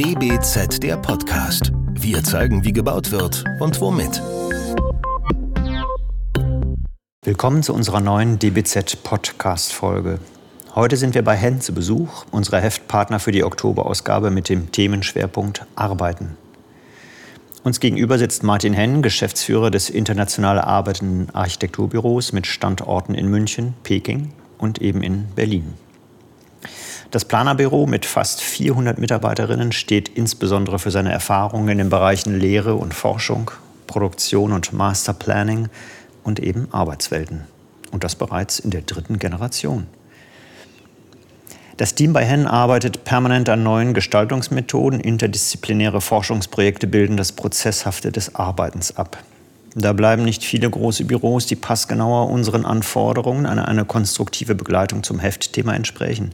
DBZ der Podcast. Wir zeigen, wie gebaut wird und womit. Willkommen zu unserer neuen DBZ Podcast Folge. Heute sind wir bei Hen zu Besuch, unserer Heftpartner für die Oktoberausgabe mit dem Themenschwerpunkt Arbeiten. Uns gegenüber sitzt Martin Henn, Geschäftsführer des international arbeitenden Architekturbüros mit Standorten in München, Peking und eben in Berlin. Das Planerbüro mit fast 400 Mitarbeiterinnen steht insbesondere für seine Erfahrungen in den Bereichen Lehre und Forschung, Produktion und Masterplanning und eben Arbeitswelten. Und das bereits in der dritten Generation. Das Team bei Hen arbeitet permanent an neuen Gestaltungsmethoden. Interdisziplinäre Forschungsprojekte bilden das Prozesshafte des Arbeitens ab. Da bleiben nicht viele große Büros, die passgenauer unseren Anforderungen an eine konstruktive Begleitung zum Heftthema entsprechen.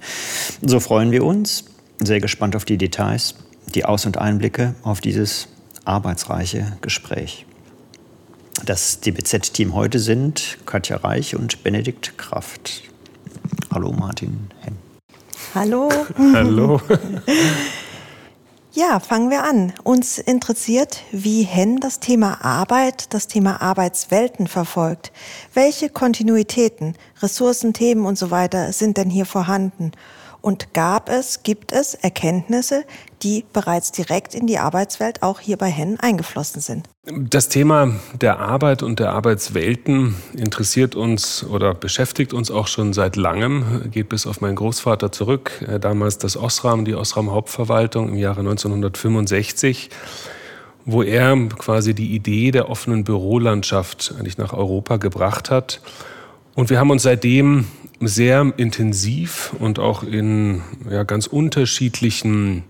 So freuen wir uns, sehr gespannt auf die Details, die Aus- und Einblicke auf dieses arbeitsreiche Gespräch. Das DBZ-Team heute sind Katja Reich und Benedikt Kraft. Hallo Martin Henn. Hallo. Hallo. Ja, fangen wir an. Uns interessiert, wie Hen das Thema Arbeit, das Thema Arbeitswelten verfolgt. Welche Kontinuitäten, Ressourcen, Themen und so weiter sind denn hier vorhanden? Und gab es, gibt es Erkenntnisse, die bereits direkt in die Arbeitswelt auch hier bei Hen eingeflossen sind? Das Thema der Arbeit und der Arbeitswelten interessiert uns oder beschäftigt uns auch schon seit langem, geht bis auf meinen Großvater zurück, äh, damals das Osram, die Osram Hauptverwaltung im Jahre 1965 wo er quasi die Idee der offenen Bürolandschaft eigentlich nach Europa gebracht hat. Und wir haben uns seitdem sehr intensiv und auch in ja, ganz unterschiedlichen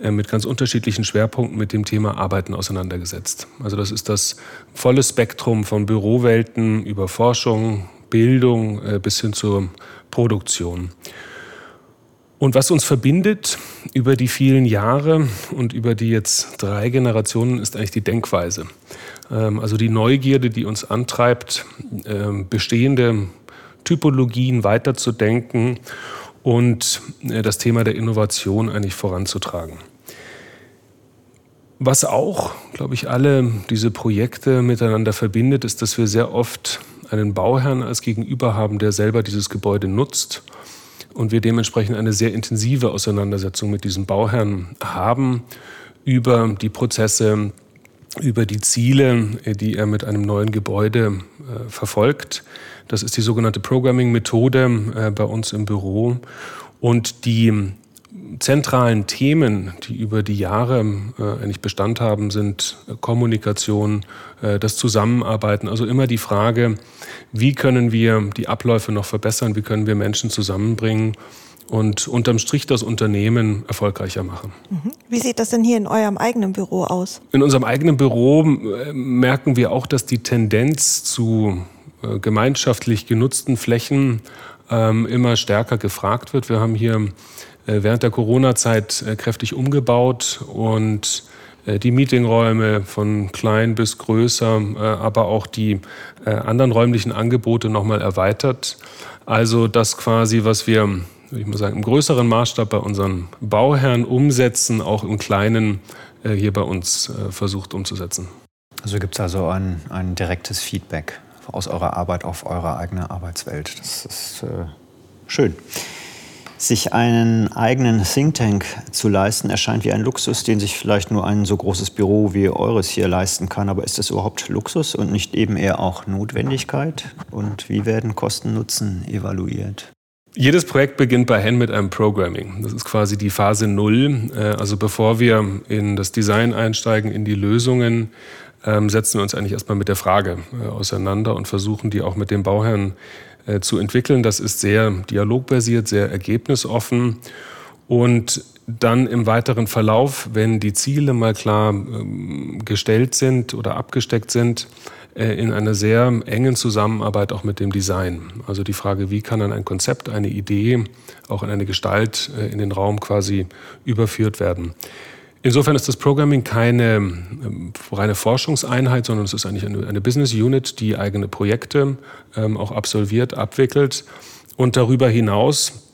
äh, mit ganz unterschiedlichen Schwerpunkten mit dem Thema Arbeiten auseinandergesetzt. Also das ist das volle Spektrum von Bürowelten über Forschung, Bildung äh, bis hin zur Produktion. Und was uns verbindet über die vielen Jahre und über die jetzt drei Generationen ist eigentlich die Denkweise. Ähm, also die Neugierde, die uns antreibt, ähm, bestehende Typologien weiterzudenken und äh, das Thema der Innovation eigentlich voranzutragen. Was auch, glaube ich, alle diese Projekte miteinander verbindet, ist, dass wir sehr oft einen Bauherrn als Gegenüber haben, der selber dieses Gebäude nutzt und wir dementsprechend eine sehr intensive Auseinandersetzung mit diesem Bauherrn haben über die Prozesse, über die Ziele, die er mit einem neuen Gebäude äh, verfolgt. Das ist die sogenannte Programming-Methode äh, bei uns im Büro. Und die zentralen Themen, die über die Jahre äh, eigentlich Bestand haben, sind Kommunikation, äh, das Zusammenarbeiten. Also immer die Frage, wie können wir die Abläufe noch verbessern, wie können wir Menschen zusammenbringen und unterm Strich das Unternehmen erfolgreicher machen. Mhm. Wie sieht das denn hier in eurem eigenen Büro aus? In unserem eigenen Büro äh, merken wir auch, dass die Tendenz zu äh, gemeinschaftlich genutzten Flächen ähm, immer stärker gefragt wird. Wir haben hier äh, während der Corona-Zeit kräftig umgebaut und die Meetingräume von klein bis größer, aber auch die anderen räumlichen Angebote nochmal erweitert. Also das quasi, was wir würde ich mal sagen, im größeren Maßstab bei unseren Bauherren umsetzen, auch im Kleinen äh, hier bei uns äh, versucht umzusetzen. Also gibt es also ein, ein direktes Feedback aus eurer Arbeit auf eure eigene Arbeitswelt. Das ist äh, schön. Sich einen eigenen Think Tank zu leisten, erscheint wie ein Luxus, den sich vielleicht nur ein so großes Büro wie eures hier leisten kann. Aber ist das überhaupt Luxus und nicht eben eher auch Notwendigkeit? Und wie werden Kosten-Nutzen evaluiert? Jedes Projekt beginnt bei Hen mit einem Programming. Das ist quasi die Phase Null. Äh, also bevor wir in das Design einsteigen, in die Lösungen, ähm, setzen wir uns eigentlich erstmal mit der Frage äh, auseinander und versuchen die auch mit dem Bauherrn äh, zu entwickeln. Das ist sehr dialogbasiert, sehr ergebnisoffen. Und dann im weiteren Verlauf, wenn die Ziele mal klar ähm, gestellt sind oder abgesteckt sind, äh, in einer sehr engen Zusammenarbeit auch mit dem Design. Also die Frage, wie kann dann ein Konzept, eine Idee auch in eine Gestalt äh, in den Raum quasi überführt werden. Insofern ist das Programming keine ähm, reine Forschungseinheit, sondern es ist eigentlich eine, Business Unit, die eigene Projekte ähm, auch absolviert, abwickelt und darüber hinaus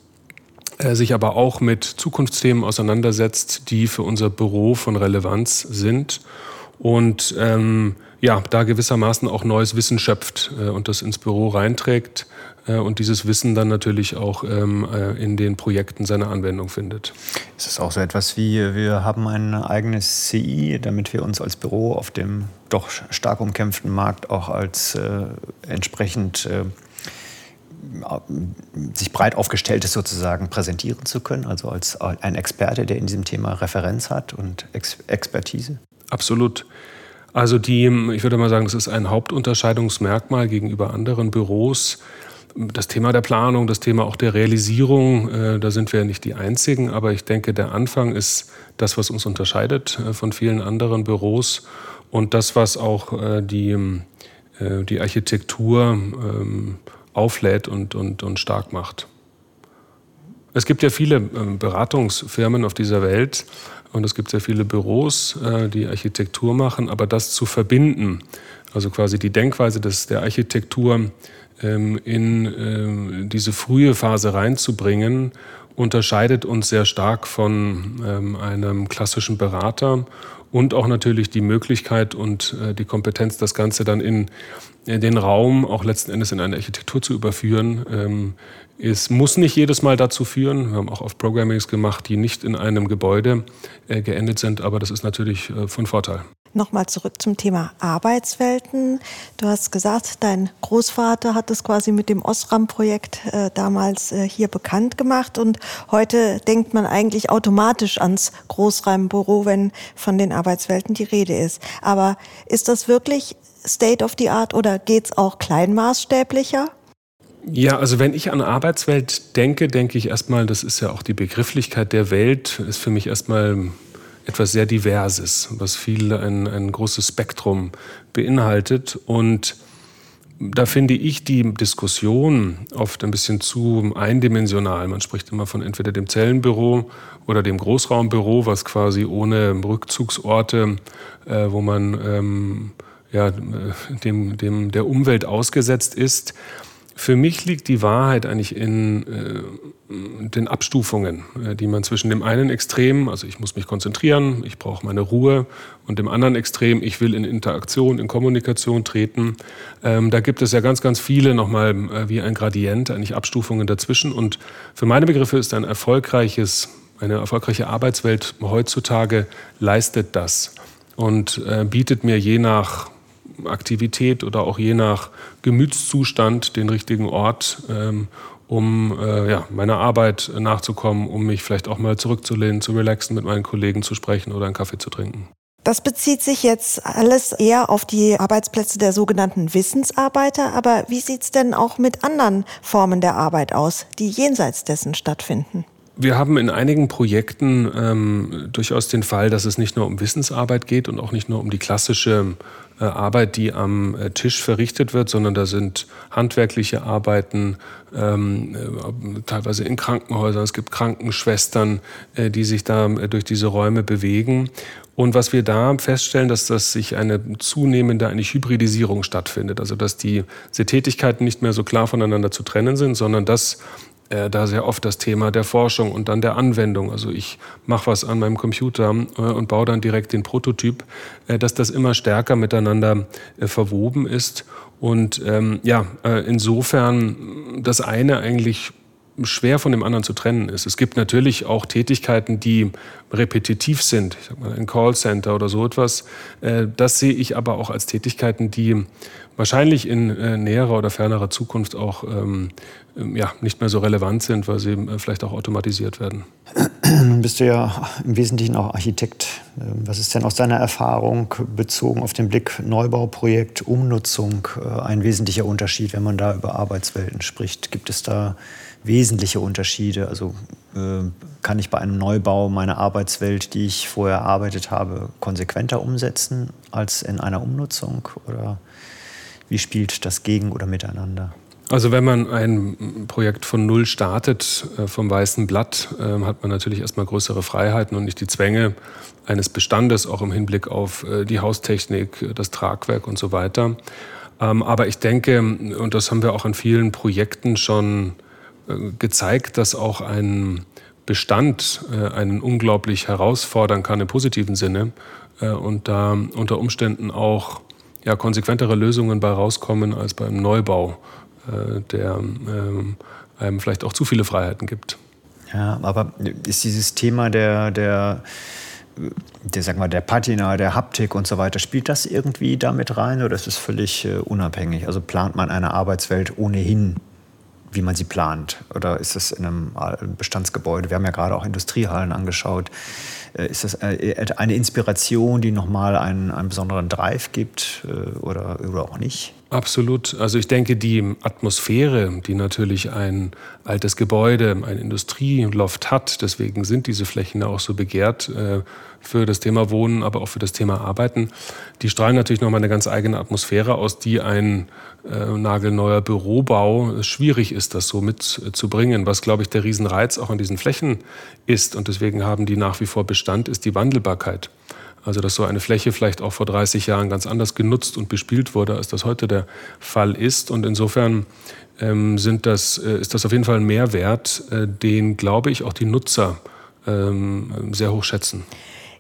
sich aber auch mit Zukunftsthemen auseinandersetzt, die für unser Büro von Relevanz sind und ähm, ja, da gewissermaßen auch neues Wissen schöpft äh, und das ins Büro reinträgt äh, und dieses Wissen dann natürlich auch ähm, äh, in den Projekten seine Anwendung findet. Ist es auch so etwas wie, wir haben ein eigenes CI, damit wir uns als Büro auf dem doch stark umkämpften Markt auch als äh, entsprechend äh, sich breit aufgestelltes sozusagen präsentieren zu können, also als ein Experte, der in diesem Thema Referenz hat und Ex Expertise? Absolut. Also die, ich würde mal sagen, das ist ein Hauptunterscheidungsmerkmal gegenüber anderen Büros. Das Thema der Planung, das Thema auch der Realisierung, äh, da sind wir ja nicht die Einzigen, aber ich denke, der Anfang ist das, was uns unterscheidet äh, von vielen anderen Büros und das, was auch äh, die, äh, die Architektur ähm, auflädt und, und, und stark macht. Es gibt ja viele ähm, Beratungsfirmen auf dieser Welt und es gibt sehr viele Büros, äh, die Architektur machen, aber das zu verbinden, also quasi die Denkweise des, der Architektur ähm, in ähm, diese frühe Phase reinzubringen, unterscheidet uns sehr stark von einem klassischen Berater und auch natürlich die Möglichkeit und äh, die Kompetenz, das Ganze dann in, in, den Raum auch letzten Endes in eine Architektur zu überführen. Ähm, es muss nicht jedes Mal dazu führen. Wir haben auch oft Programmings gemacht, die nicht in einem Gebäude äh, geendet sind, aber das ist natürlich äh, von Vorteil. Nochmal zurück zum Thema Arbeitswelten. Du hast gesagt, dein Großvater hat es quasi mit dem Osram-Projekt äh, damals äh, hier bekannt gemacht und heute denkt man eigentlich automatisch ans Großraumbüro, wenn von den Arbeitswelten die Rede ist. Aber ist das wirklich State of the Art oder geht's auch kleinmaßstäblicher? Ja, also wenn ich an Arbeitswelt denke, denke ich erstmal, das ist ja auch die Begrifflichkeit der Welt, ist für mich erstmal etwas sehr Diverses, was viel ein, ein großes Spektrum beinhaltet. Und da finde ich die Diskussion oft ein bisschen zu eindimensional. Man spricht immer von entweder dem Zellenbüro oder dem Großraumbüro, was quasi ohne Rückzugsorte, äh, wo man ähm, ja, dem, dem, der Umwelt ausgesetzt ist. Für mich liegt die Wahrheit eigentlich in äh, den Abstufungen, äh, die man zwischen dem einen Extrem, also ich muss mich konzentrieren, ich brauche meine Ruhe, und dem anderen Extrem, ich will in Interaktion, in Kommunikation treten. Ähm, da gibt es ja ganz, ganz viele nochmal äh, wie ein Gradient, eigentlich Abstufungen dazwischen. Und für meine Begriffe ist ein erfolgreiches, eine erfolgreiche Arbeitswelt heutzutage leistet das und äh, bietet mir je nach Aktivität oder auch je nach Gemütszustand den richtigen Ort, ähm, um äh, ja, meiner Arbeit nachzukommen, um mich vielleicht auch mal zurückzulehnen, zu relaxen, mit meinen Kollegen zu sprechen oder einen Kaffee zu trinken. Das bezieht sich jetzt alles eher auf die Arbeitsplätze der sogenannten Wissensarbeiter. Aber wie sieht es denn auch mit anderen Formen der Arbeit aus, die jenseits dessen stattfinden? Wir haben in einigen Projekten ähm, durchaus den Fall, dass es nicht nur um Wissensarbeit geht und auch nicht nur um die klassische Arbeit, die am äh, Tisch verrichtet wird, sondern da sind handwerkliche Arbeiten, ähm, äh, teilweise in Krankenhäusern. Es gibt Krankenschwestern, äh, die sich da äh, durch diese Räume bewegen. Und was wir da feststellen, dass das sich eine zunehmende eine Hybridisierung stattfindet. Also dass die, diese Tätigkeiten nicht mehr so klar voneinander zu trennen sind, sondern dass äh, da sehr oft das Thema der Forschung und dann der Anwendung. Also ich mache was an meinem Computer äh, und baue dann direkt den Prototyp, äh, dass das immer stärker miteinander äh, verwoben ist. Und ähm, ja, äh, insofern das eine eigentlich schwer von dem anderen zu trennen ist. Es gibt natürlich auch Tätigkeiten, die repetitiv sind, ich sag mal ein Callcenter oder so etwas. Äh, das sehe ich aber auch als Tätigkeiten, die wahrscheinlich in äh, näherer oder fernerer Zukunft auch ähm, ähm, ja, nicht mehr so relevant sind, weil sie äh, vielleicht auch automatisiert werden. Nun bist du ja im Wesentlichen auch Architekt. Ähm, was ist denn aus deiner Erfahrung bezogen auf den Blick Neubauprojekt, Umnutzung ein wesentlicher Unterschied, wenn man da über Arbeitswelten spricht? Gibt es da wesentliche Unterschiede? Also äh, kann ich bei einem Neubau meine Arbeitswelt, die ich vorher erarbeitet habe, konsequenter umsetzen als in einer Umnutzung? Oder wie spielt das gegen oder miteinander? Also wenn man ein Projekt von Null startet, äh, vom weißen Blatt, äh, hat man natürlich erstmal größere Freiheiten und nicht die Zwänge eines Bestandes, auch im Hinblick auf äh, die Haustechnik, das Tragwerk und so weiter. Ähm, aber ich denke, und das haben wir auch an vielen Projekten schon gezeigt, dass auch ein Bestand einen unglaublich herausfordern kann im positiven Sinne und da unter Umständen auch ja, konsequentere Lösungen bei rauskommen als beim Neubau, der ähm, einem vielleicht auch zu viele Freiheiten gibt. Ja, aber ist dieses Thema der, der, der, sag mal, der Patina, der Haptik und so weiter, spielt das irgendwie damit rein oder ist es völlig äh, unabhängig? Also plant man eine Arbeitswelt ohnehin, wie man sie plant? Oder ist es in einem Bestandsgebäude? Wir haben ja gerade auch Industriehallen angeschaut. Äh, ist das äh, eine Inspiration, die nochmal einen, einen besonderen Drive gibt äh, oder, oder auch nicht? Absolut. Also ich denke, die Atmosphäre, die natürlich ein altes Gebäude, ein Industrieloft hat, deswegen sind diese Flächen auch so begehrt äh, für das Thema Wohnen, aber auch für das Thema Arbeiten, die strahlen natürlich nochmal eine ganz eigene Atmosphäre aus, die ein äh, nagelneuer Bürobau schwierig ist, das so mitzubringen. Was, glaube ich, der Riesenreiz auch an diesen Flächen ist und deswegen haben die nach wie vor Bestand, ist die Wandelbarkeit. Also dass so eine Fläche vielleicht auch vor 30 Jahren ganz anders genutzt und bespielt wurde, als das heute der Fall ist. Und insofern ähm, sind das, äh, ist das auf jeden Fall ein Mehrwert, äh, den, glaube ich, auch die Nutzer ähm, sehr hoch schätzen.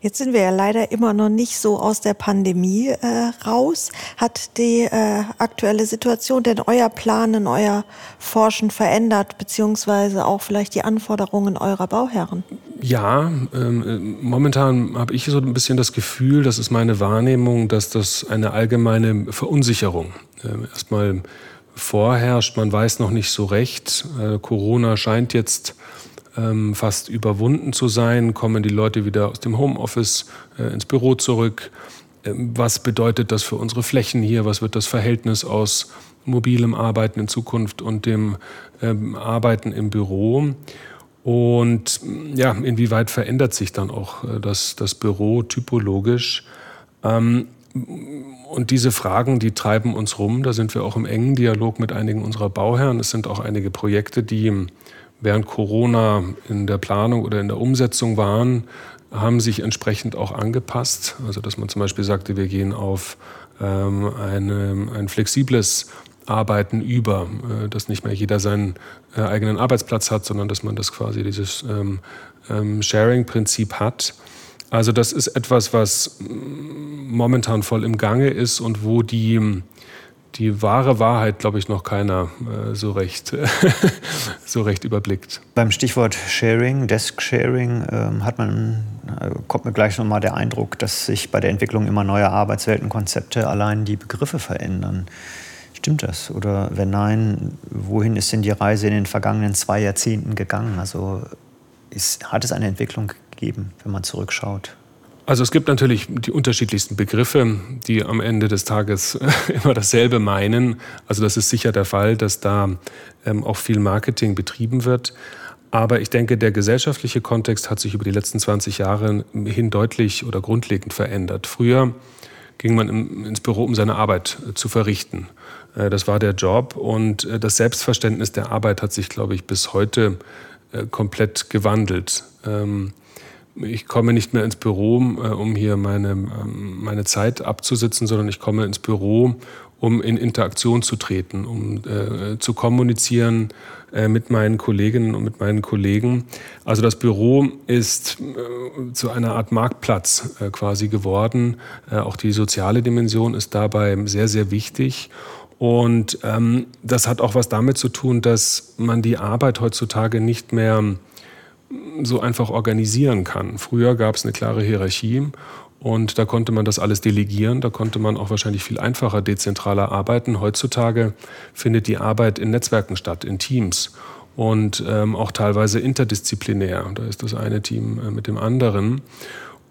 Jetzt sind wir ja leider immer noch nicht so aus der Pandemie äh, raus. Hat die äh, aktuelle Situation denn euer Planen, euer Forschen verändert, beziehungsweise auch vielleicht die Anforderungen eurer Bauherren? Ja, ähm, momentan habe ich so ein bisschen das Gefühl, das ist meine Wahrnehmung, dass das eine allgemeine Verunsicherung äh, erstmal vorherrscht. Man weiß noch nicht so recht. Äh, Corona scheint jetzt ähm, fast überwunden zu sein, kommen die Leute wieder aus dem Homeoffice äh, ins Büro zurück. Ähm, was bedeutet das für unsere Flächen hier? Was wird das Verhältnis aus mobilem Arbeiten in Zukunft und dem ähm, Arbeiten im Büro? Und ja, inwieweit verändert sich dann auch äh, das, das Büro typologisch? Ähm, und diese Fragen, die treiben uns rum. Da sind wir auch im engen Dialog mit einigen unserer Bauherren. Es sind auch einige Projekte, die während Corona in der Planung oder in der Umsetzung waren, haben sich entsprechend auch angepasst. Also dass man zum Beispiel sagte, wir gehen auf ähm, eine, ein flexibles Arbeiten über, äh, dass nicht mehr jeder seinen äh, eigenen Arbeitsplatz hat, sondern dass man das quasi dieses ähm, ähm, Sharing-Prinzip hat. Also das ist etwas, was momentan voll im Gange ist und wo die die wahre Wahrheit, glaube ich, noch keiner äh, so, recht, so recht überblickt. Beim Stichwort Sharing, Desk Sharing, ähm, hat man, äh, kommt mir gleich nochmal der Eindruck, dass sich bei der Entwicklung immer neuer Arbeitsweltenkonzepte allein die Begriffe verändern. Stimmt das? Oder wenn nein, wohin ist denn die Reise in den vergangenen zwei Jahrzehnten gegangen? Also ist, hat es eine Entwicklung gegeben, wenn man zurückschaut? Also es gibt natürlich die unterschiedlichsten Begriffe, die am Ende des Tages immer dasselbe meinen. Also das ist sicher der Fall, dass da ähm, auch viel Marketing betrieben wird. Aber ich denke, der gesellschaftliche Kontext hat sich über die letzten 20 Jahre hin deutlich oder grundlegend verändert. Früher ging man ins Büro, um seine Arbeit äh, zu verrichten. Äh, das war der Job und äh, das Selbstverständnis der Arbeit hat sich, glaube ich, bis heute komplett gewandelt. Ähm, ich komme nicht mehr ins Büro, äh, um hier meine, ähm, meine Zeit abzusitzen, sondern ich komme ins Büro, um in Interaktion zu treten, um äh, zu kommunizieren äh, mit meinen Kolleginnen und mit meinen Kollegen. Also das Büro ist äh, zu einer Art Marktplatz äh, quasi geworden. Äh, auch die soziale Dimension ist dabei sehr, sehr wichtig. Und ähm, das hat auch was damit zu tun, dass man die Arbeit heutzutage nicht mehr so einfach organisieren kann. Früher gab es eine klare Hierarchie und da konnte man das alles delegieren, da konnte man auch wahrscheinlich viel einfacher dezentraler arbeiten. Heutzutage findet die Arbeit in Netzwerken statt, in Teams und ähm, auch teilweise interdisziplinär. Da ist das eine Team äh, mit dem anderen.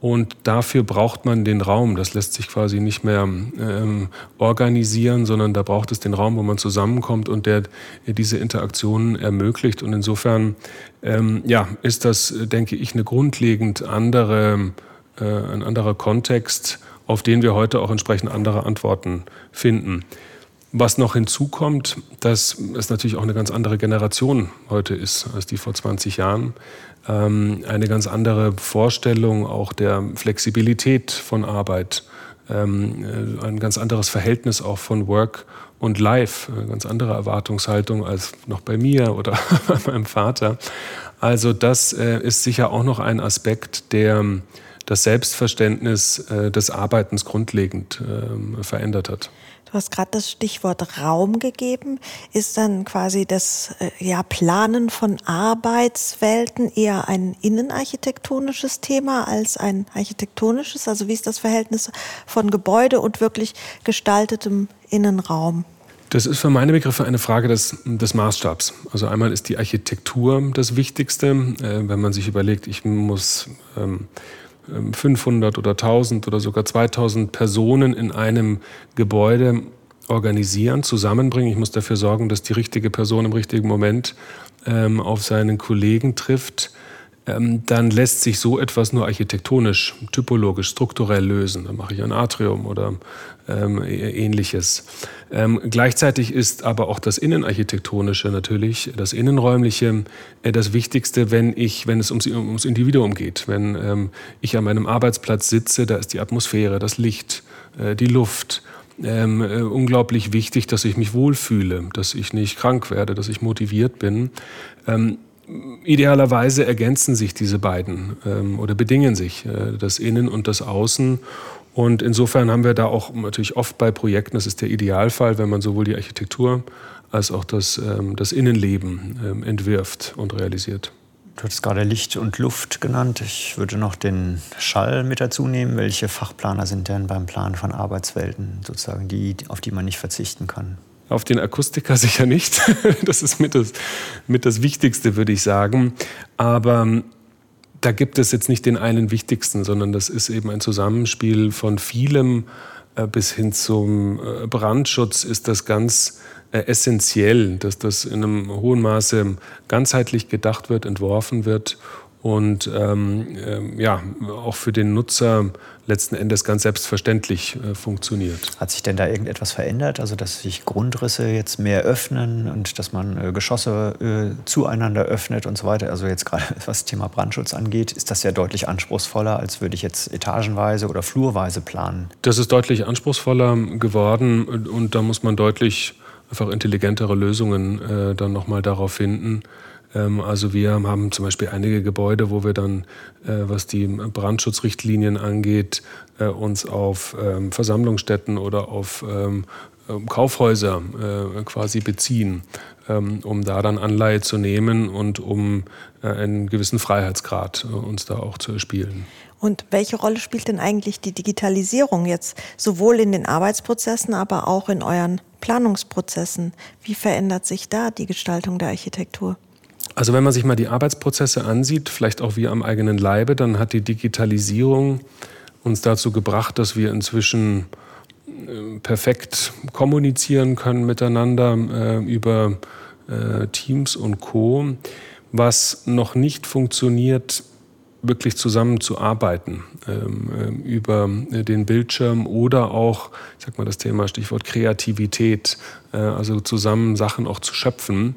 Und dafür braucht man den Raum. Das lässt sich quasi nicht mehr ähm, organisieren, sondern da braucht es den Raum, wo man zusammenkommt und der, diese Interaktionen ermöglicht. Und insofern ähm, ja, ist das, denke ich, eine grundlegend andere, äh, ein anderer Kontext, auf den wir heute auch entsprechend andere Antworten finden. Was noch hinzukommt, dass es natürlich auch eine ganz andere Generation heute ist als die vor 20 Jahren. Ähm, eine ganz andere Vorstellung auch der Flexibilität von Arbeit, ähm, äh, ein ganz anderes Verhältnis auch von Work und live. Eine ganz andere Erwartungshaltung als noch bei mir oder bei meinem Vater. Also das äh, ist sicher auch noch ein Aspekt, der das Selbstverständnis äh, des Arbeitens grundlegend verändert hat. Du hast gerade das Stichwort Raum gegeben. Ist dann quasi das äh, ja, Planen von Arbeitswelten eher ein innenarchitektonisches Thema als ein architektonisches? Also wie ist das Verhältnis von Gebäude und wirklich gestaltetem Innenraum? Das ist für meine Begriffe eine Frage des, des Maßstabs. Also einmal ist die Architektur das Wichtigste. Äh, wenn man sich überlegt, ich muss ähm, 500 oder 1000 oder sogar 2000 Personen in einem Gebäude organisieren, zusammenbringen. Ich muss dafür sorgen, dass die richtige Person im richtigen Moment ähm, auf seinen Kollegen trifft. Ähm, dann lässt sich so etwas nur architektonisch, typologisch, strukturell lösen. Dann mache ich ein Atrium oder ähm, ähnliches. Ähm, gleichzeitig ist aber auch das Innenarchitektonische natürlich, das Innenräumliche, äh, das Wichtigste, wenn, ich, wenn es ums, ums Individuum geht. Wenn ähm, ich an meinem Arbeitsplatz sitze, da ist die Atmosphäre, das Licht, äh, die Luft, ähm, äh, unglaublich wichtig, dass ich mich wohlfühle, dass ich nicht krank werde, dass ich motiviert bin. Ähm, idealerweise ergänzen sich diese beiden ähm, oder bedingen sich, äh, das Innen und das Außen. Und insofern haben wir da auch natürlich oft bei Projekten, das ist der Idealfall, wenn man sowohl die Architektur als auch das, ähm, das Innenleben ähm, entwirft und realisiert. Du hast gerade Licht und Luft genannt. Ich würde noch den Schall mit dazu nehmen. Welche Fachplaner sind denn beim Plan von Arbeitswelten sozusagen die, auf die man nicht verzichten kann? Auf den Akustiker sicher nicht. Das ist mit das, mit das Wichtigste, würde ich sagen. Aber ähm, da gibt es jetzt nicht den einen wichtigsten, sondern das ist eben ein Zusammenspiel von vielem äh, bis hin zum äh, Brandschutz ist das ganz äh, essentiell, dass das in einem hohen Maße ganzheitlich gedacht wird, entworfen wird und ähm, äh, ja, auch für den Nutzer letzten Endes ganz selbstverständlich äh, funktioniert. Hat sich denn da irgendetwas verändert? Also, dass sich Grundrisse jetzt mehr öffnen und dass man äh, Geschosse äh, zueinander öffnet und so weiter? Also, jetzt gerade was das Thema Brandschutz angeht, ist das ja deutlich anspruchsvoller, als würde ich jetzt etagenweise oder flurweise planen. Das ist deutlich anspruchsvoller geworden und da muss man deutlich einfach intelligentere Lösungen äh, dann nochmal darauf finden. Ähm, also wir haben zum Beispiel einige Gebäude, wo wir dann, äh, was die Brandschutzrichtlinien angeht, äh, uns auf ähm, Versammlungsstätten oder auf ähm, Kaufhäuser äh, quasi beziehen, um da dann Anleihe zu nehmen und um einen gewissen Freiheitsgrad uns da auch zu erspielen. Und welche Rolle spielt denn eigentlich die Digitalisierung jetzt sowohl in den Arbeitsprozessen, aber auch in euren Planungsprozessen? Wie verändert sich da die Gestaltung der Architektur? Also wenn man sich mal die Arbeitsprozesse ansieht, vielleicht auch wir am eigenen Leibe, dann hat die Digitalisierung uns dazu gebracht, dass wir inzwischen äh, perfekt kommunizieren können miteinander äh, über äh, Teams und Co. Was noch nicht funktioniert, wirklich zusammenzuarbeiten ähm, äh, über den Bildschirm oder auch, ich sag mal das Thema Stichwort Kreativität, äh, also zusammen Sachen auch zu schöpfen.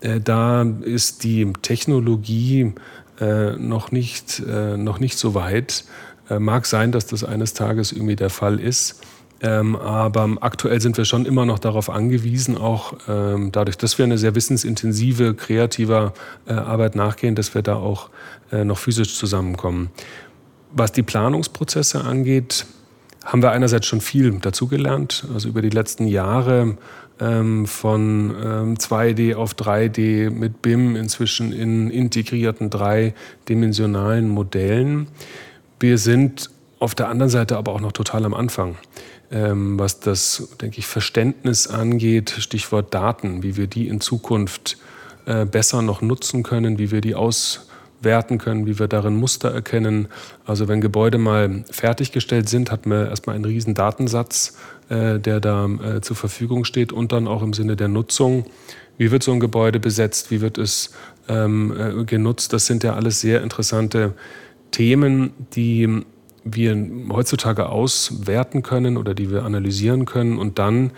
Äh, da ist die Technologie äh, noch, nicht, äh, noch nicht so weit. mag sein, dass das eines Tages irgendwie der Fall ist. Ähm, aber aktuell sind wir schon immer noch darauf angewiesen, auch ähm, dadurch, dass wir eine sehr wissensintensive, kreative Arbeit nachgehen, dass wir da auch noch physisch zusammenkommen. Was die Planungsprozesse angeht, haben wir einerseits schon viel dazugelernt. Also über die letzten Jahre ähm, von ähm, 2D auf 3D mit BIM inzwischen in integrierten dreidimensionalen Modellen. Wir sind auf der anderen Seite aber auch noch total am Anfang, ähm, was das, denke ich, Verständnis angeht, Stichwort Daten, wie wir die in Zukunft äh, besser noch nutzen können, wie wir die auswerten können, wie wir darin Muster erkennen. Also wenn Gebäude mal fertiggestellt sind, hat man erstmal einen riesen Datensatz äh, der da äh, zur Verfügung steht und dann auch im Sinne der Nutzung. Wie wird so ein Gebäude besetzt? Wie wird es ähm, äh, genutzt? Das sind ja alles sehr interessante Themen, die wir heutzutage auswerten können oder die wir analysieren können und dann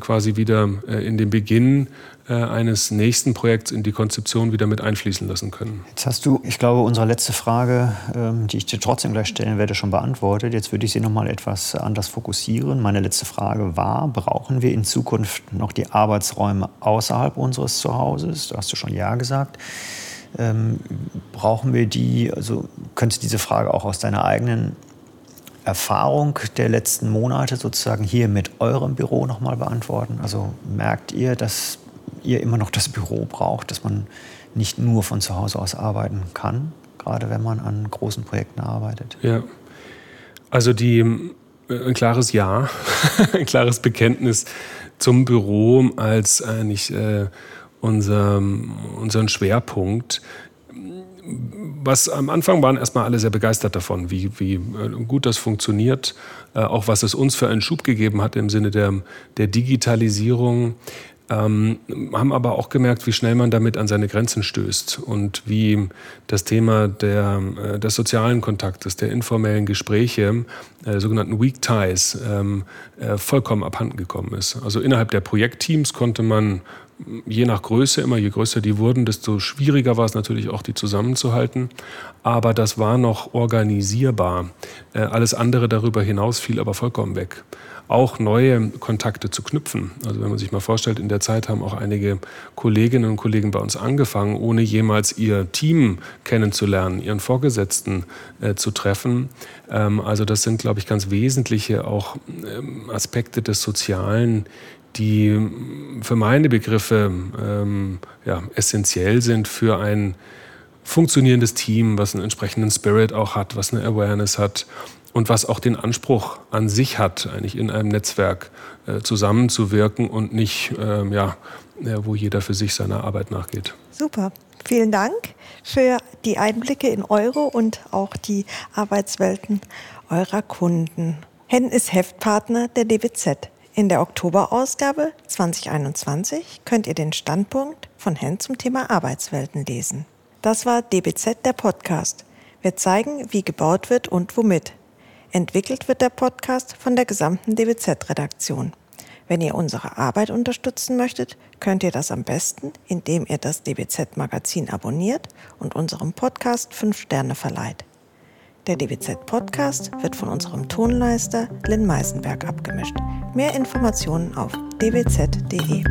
quasi wieder in den Beginn äh, eines nächsten Projekts in die Konzeption wieder mit einfließen lassen können. Jetzt hast du, ich glaube, unsere letzte Frage, ähm, die ich dir trotzdem gleich stellen werde, schon beantwortet. Jetzt würde ich sie noch mal etwas anders fokussieren. Meine letzte Frage war, brauchen wir in Zukunft noch die Arbeitsräume außerhalb unseres Zuhauses? Da hast du schon Ja gesagt. Ähm, brauchen wir die, also könntest du diese Frage auch aus deiner eigenen Erfahrung der letzten Monate sozusagen hier mit eurem Büro nochmal beantworten? Also merkt ihr, dass ihr immer noch das Büro braucht, dass man nicht nur von zu Hause aus arbeiten kann, gerade wenn man an großen Projekten arbeitet? Ja, also die, äh, ein klares Ja, ein klares Bekenntnis zum Büro als eigentlich äh, unser, unseren Schwerpunkt. Was am Anfang waren erstmal alle sehr begeistert davon, wie, wie äh, gut das funktioniert, äh, auch was es uns für einen Schub gegeben hat im Sinne der, der Digitalisierung. Ähm, haben aber auch gemerkt, wie schnell man damit an seine Grenzen stößt und wie das Thema der, äh, des sozialen Kontaktes, der informellen Gespräche, äh, sogenannten Weak Ties, ähm, äh, vollkommen abhanden gekommen ist. Also innerhalb der Projektteams konnte man je nach Größe, immer je größer die wurden, desto schwieriger war es natürlich auch, die zusammenzuhalten. Aber das war noch organisierbar. Äh, alles andere darüber hinaus fiel aber vollkommen weg. Auch neue Kontakte zu knüpfen. Also wenn man sich mal vorstellt, in der Zeit haben auch einige Kolleginnen und Kollegen bei uns angefangen, ohne jemals ihr Team kennenzulernen, ihren Vorgesetzten äh, zu treffen. Ähm, also das sind, glaube ich, ganz wesentliche auch ähm, Aspekte des Sozialen, die für meine Begriffe ähm, ja, essentiell sind für ein funktionierendes Team, was einen entsprechenden Spirit auch hat, was eine Awareness hat und was auch den Anspruch an sich hat, eigentlich in einem Netzwerk äh, zusammenzuwirken und nicht, äh, ja, wo jeder für sich seiner Arbeit nachgeht. Super. Vielen Dank für die Einblicke in eure und auch die Arbeitswelten eurer Kunden. Hen ist Heftpartner der DBZ. In der Oktoberausgabe 2021 könnt ihr den Standpunkt von Hen zum Thema Arbeitswelten lesen. Das war DBZ der Podcast. Wir zeigen, wie gebaut wird und womit. Entwickelt wird der Podcast von der gesamten DBZ-Redaktion. Wenn ihr unsere Arbeit unterstützen möchtet, könnt ihr das am besten, indem ihr das DBZ-Magazin abonniert und unserem Podcast 5 Sterne verleiht. Der DBZ-Podcast wird von unserem Tonleister Lynn Meisenberg abgemischt. Mehr Informationen auf dbz.de.